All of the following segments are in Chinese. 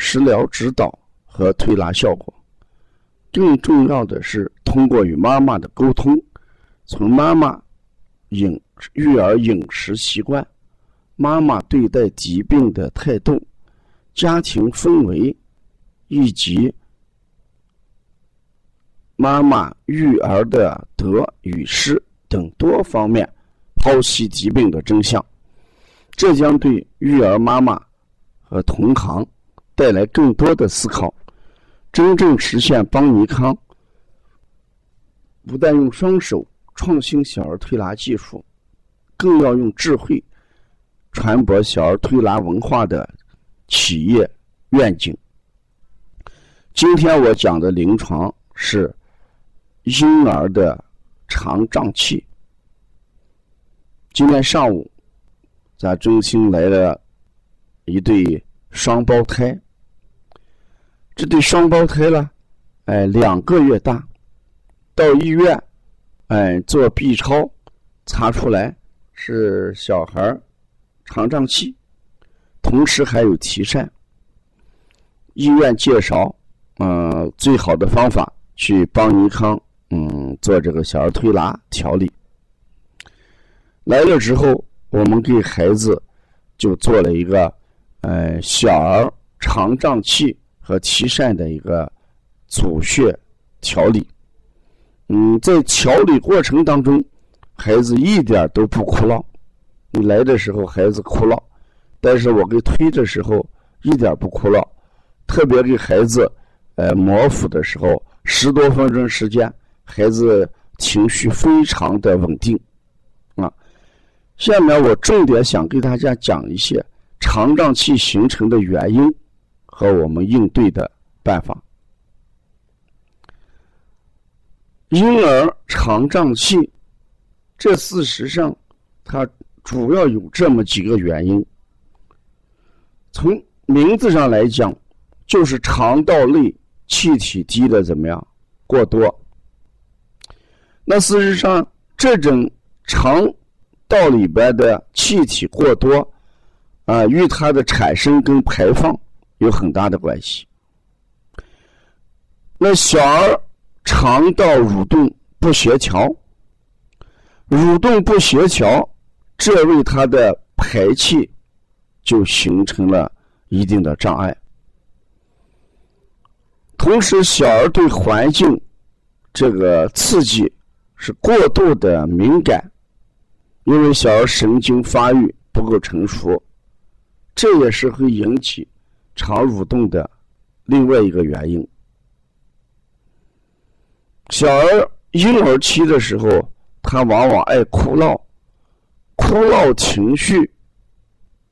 食疗指导和推拿效果，更重要的是通过与妈妈的沟通，从妈妈饮育儿饮食习惯、妈妈对待疾病的态度、家庭氛围以及妈妈育儿的得与失等多方面剖析疾病的真相，这将对育儿妈妈和同行。带来更多的思考，真正实现邦尼康不但用双手创新小儿推拿技术，更要用智慧传播小儿推拿文化的企业愿景。今天我讲的临床是婴儿的肠胀气。今天上午，咱中心来了一对双胞胎。这对双胞胎了，哎，两个月大，到医院，哎，做 B 超，查出来是小孩肠胀气，同时还有脐疝。医院介绍，嗯，最好的方法去帮尼康，嗯，做这个小儿推拿调理。来了之后，我们给孩子就做了一个，呃，小儿肠胀气。和脐疝的一个组穴调理，嗯，在调理过程当中，孩子一点都不哭闹。你来的时候孩子哭闹，但是我给推的时候一点不哭闹。特别给孩子呃摩腹的时候，十多分钟时间，孩子情绪非常的稳定啊。下面我重点想给大家讲一些肠胀气形成的原因。和我们应对的办法。婴儿肠胀气，这事实上它主要有这么几个原因。从名字上来讲，就是肠道内气体积的怎么样过多。那事实上，这种肠道里边的气体过多啊，与它的产生跟排放。有很大的关系。那小儿肠道蠕动不协调，蠕动不协调，这为他的排气就形成了一定的障碍。同时，小儿对环境这个刺激是过度的敏感，因为小儿神经发育不够成熟，这也是会引起。肠蠕动的另外一个原因，小儿婴儿期的时候，他往往爱哭闹，哭闹情绪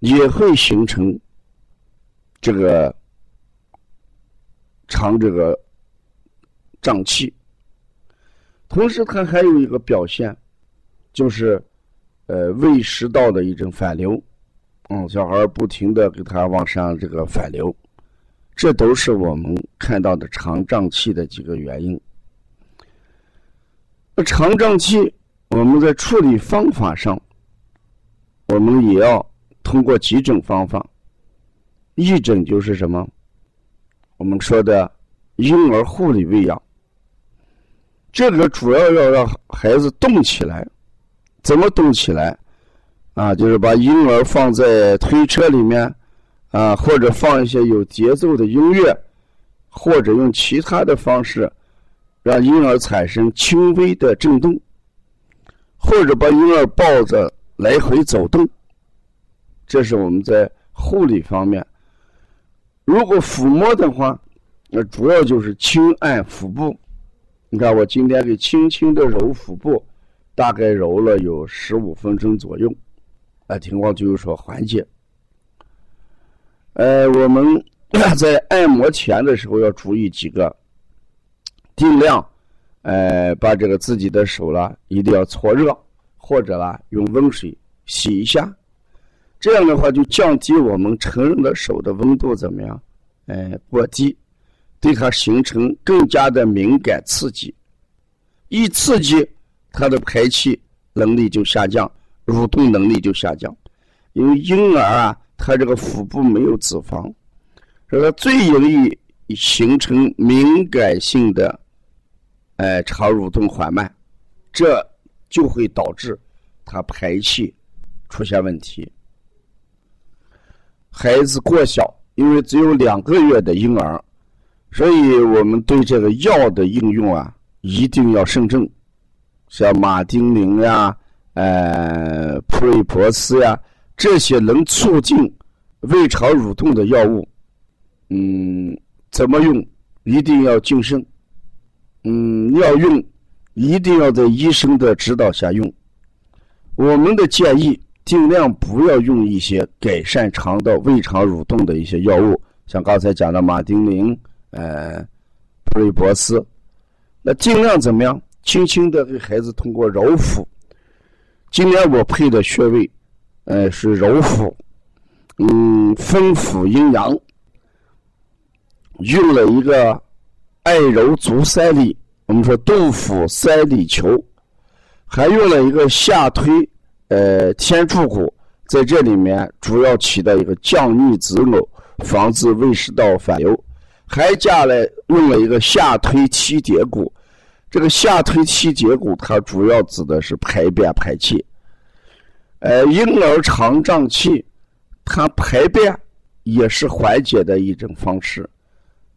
也会形成这个肠这个胀气。同时，他还有一个表现，就是呃胃食道的一种反流。嗯，小孩不停的给他往上这个反流，这都是我们看到的肠胀气的几个原因。那肠胀气，我们在处理方法上，我们也要通过几种方法。一种就是什么？我们说的婴儿护理喂养，这个主要要让孩子动起来，怎么动起来？啊，就是把婴儿放在推车里面，啊，或者放一些有节奏的音乐，或者用其他的方式，让婴儿产生轻微的震动，或者把婴儿抱着来回走动。这是我们在护理方面。如果抚摸的话，那主要就是轻按腹部。你看，我今天给轻轻的揉腹部，大概揉了有十五分钟左右。情况就有所缓解。呃，我们 在按摩前的时候要注意几个，尽量，呃，把这个自己的手了一定要搓热，或者啦用温水洗一下，这样的话就降低我们成人的手的温度怎么样？哎，过低，对它形成更加的敏感刺激，一刺激，它的排气能力就下降，蠕动能力就下降，因为婴儿啊，他这个腹部没有脂肪。这个最容易形成敏感性的，哎，肠蠕动缓慢，这就会导致他排气出现问题。孩子过小，因为只有两个月的婴儿，所以我们对这个药的应用啊，一定要慎重。像马丁啉呀、呃普瑞博斯呀，这些能促进胃肠蠕动的药物。嗯，怎么用？一定要谨慎。嗯，要用，一定要在医生的指导下用。我们的建议，尽量不要用一些改善肠道胃肠蠕动的一些药物，像刚才讲的马丁啉、呃普瑞博斯。那尽量怎么样？轻轻的给孩子通过揉腹。今天我配的穴位，呃，是揉腹，嗯，风府阴阳。用了一个艾揉足三里，我们说杜甫三里求，还用了一个下推呃天柱骨，在这里面主要起到一个降逆止呕、防止胃食道反流，还加了用了一个下推七节骨，这个下推七节骨它主要指的是排便排气，呃婴儿肠胀气，它排便也是缓解的一种方式。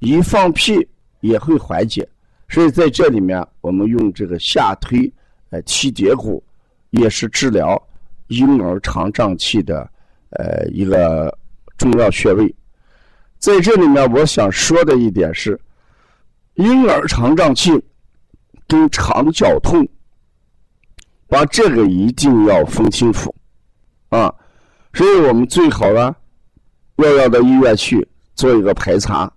一放屁也会缓解，所以在这里面，我们用这个下推呃七节骨，也是治疗婴儿肠胀气的呃一个重要穴位。在这里面，我想说的一点是，婴儿肠胀气跟肠绞痛，把这个一定要分清楚啊。所以我们最好呢，要要到医院去做一个排查。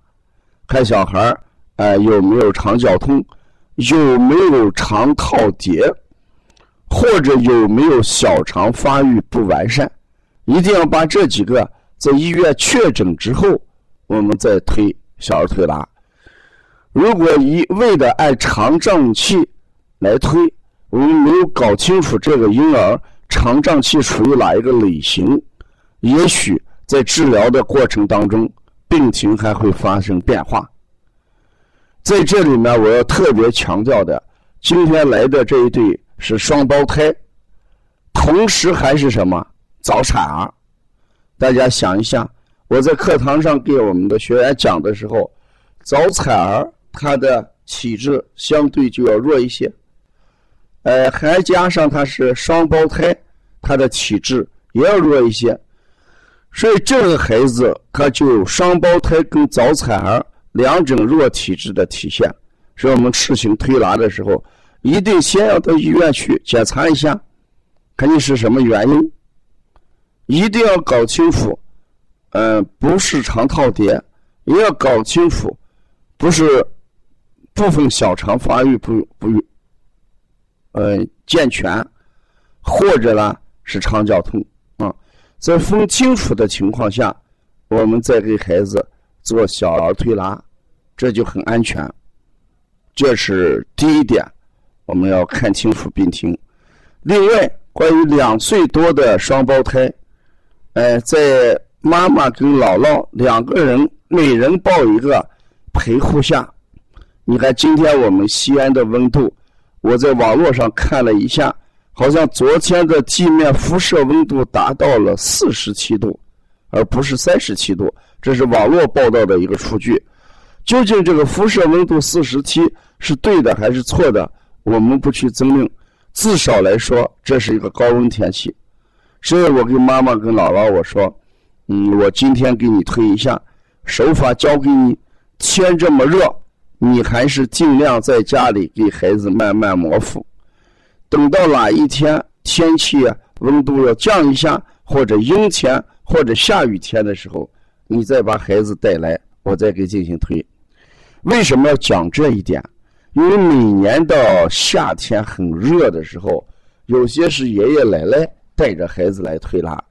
看小孩儿，哎，有没有肠绞痛？有没有肠套叠？或者有没有小肠发育不完善？一定要把这几个在医院确诊之后，我们再推小儿推拿。如果一味的按肠胀气来推，我们没有搞清楚这个婴儿肠胀气属于哪一个类型，也许在治疗的过程当中。病情还会发生变化，在这里面我要特别强调的，今天来的这一对是双胞胎，同时还是什么早产儿。大家想一下，我在课堂上给我们的学员讲的时候，早产儿他的体质相对就要弱一些，呃，还加上他是双胞胎，他的体质也要弱一些。所以这个孩子他就有双胞胎跟早产儿两种弱体质的体现。所以我们实行推拿的时候，一定先要到医院去检查一下，看你是什么原因。一定要搞清楚，嗯，不是肠套叠，也要搞清楚，不是部分小肠发育不不呃健全，或者呢是肠绞痛啊。在分清楚的情况下，我们再给孩子做小儿推拿，这就很安全。这是第一点，我们要看清楚病情。另外，关于两岁多的双胞胎，呃，在妈妈跟姥姥两个人每人抱一个陪护下，你看今天我们西安的温度，我在网络上看了一下。好像昨天的地面辐射温度达到了四十七度，而不是三十七度。这是网络报道的一个数据。究竟这个辐射温度四十七是对的还是错的？我们不去争论。至少来说，这是一个高温天气。所以我跟妈妈、跟姥姥我说：“嗯，我今天给你推一下，手法教给你。天这么热，你还是尽量在家里给孩子慢慢磨腹。”等到哪一天天气温度要降一下，或者阴天或者下雨天的时候，你再把孩子带来，我再给进行推。为什么要讲这一点？因为每年到夏天很热的时候，有些是爷爷奶奶带着孩子来推拿，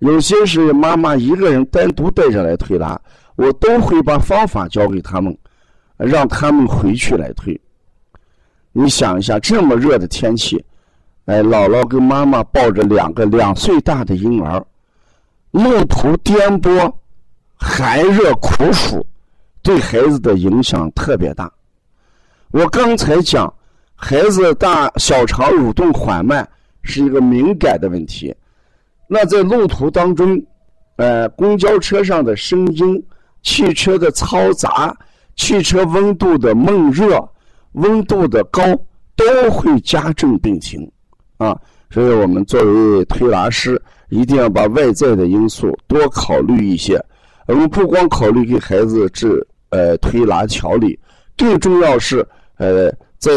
有些是妈妈一个人单独带着来推拿，我都会把方法教给他们，让他们回去来推。你想一下，这么热的天气，哎，姥姥跟妈妈抱着两个两岁大的婴儿，路途颠簸，寒热苦暑，对孩子的影响特别大。我刚才讲，孩子大小肠蠕动缓慢是一个敏感的问题。那在路途当中，呃，公交车上的声音、汽车的嘈杂、汽车温度的闷热、温度的高，都会加重病情啊。所以我们作为推拿师，一定要把外在的因素多考虑一些。我们不光考虑给孩子治呃推拿调理，更重要是。呃，在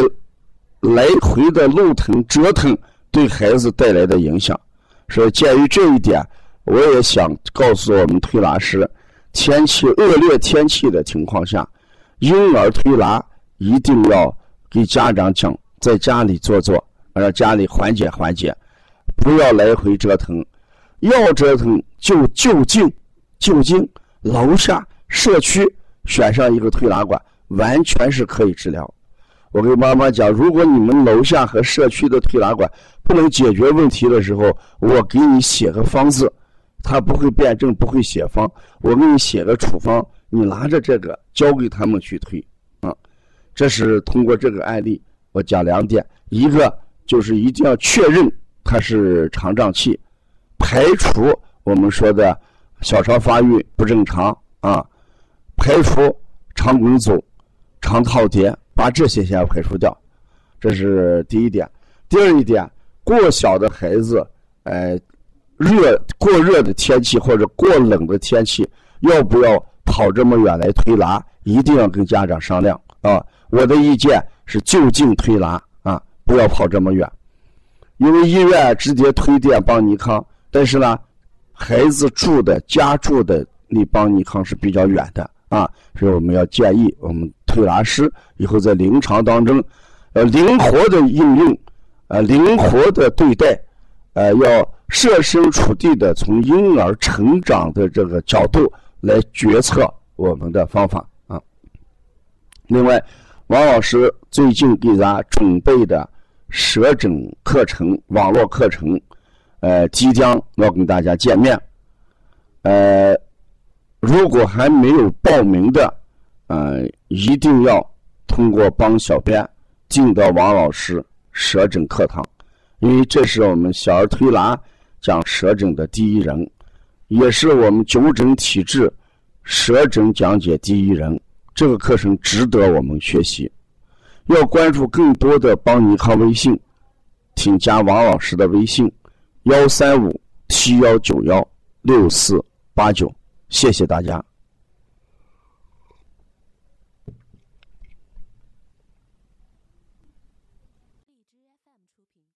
来回的路程折腾对孩子带来的影响，所以鉴于这一点，我也想告诉我们推拿师：天气恶劣天气的情况下，婴儿推拿一定要给家长讲，在家里做做，让家里缓解缓解，不要来回折腾。要折腾就就近，就近楼下社区选上一个推拿馆，完全是可以治疗。我跟妈妈讲，如果你们楼下和社区的推拿馆不能解决问题的时候，我给你写个方子，他不会辩证，不会写方，我给你写个处方，你拿着这个交给他们去推，啊，这是通过这个案例，我讲两点，一个就是一定要确认它是肠胀气，排除我们说的小肠发育不正常啊，排除肠梗阻、肠套叠。把这些先排除掉，这是第一点。第二一点，过小的孩子，呃，热过热的天气或者过冷的天气，要不要跑这么远来推拿？一定要跟家长商量啊！我的意见是就近推拿啊，不要跑这么远。因为医院直接推荐邦尼康，但是呢，孩子住的家住的离邦尼康是比较远的啊，所以我们要建议我们。推拿师以后在临床当中，呃，灵活的应用，呃，灵活的对待，呃，要设身处地的从婴儿成长的这个角度来决策我们的方法啊。另外，王老师最近给咱准备的舌诊课程网络课程，呃，即将要跟大家见面，呃，如果还没有报名的。呃，一定要通过帮小编进到王老师舌诊课堂，因为这是我们小儿推拿讲舌诊的第一人，也是我们九诊体质舌诊讲解第一人。这个课程值得我们学习。要关注更多的邦尼康微信，请加王老师的微信：幺三五七幺九幺六四八九。谢谢大家。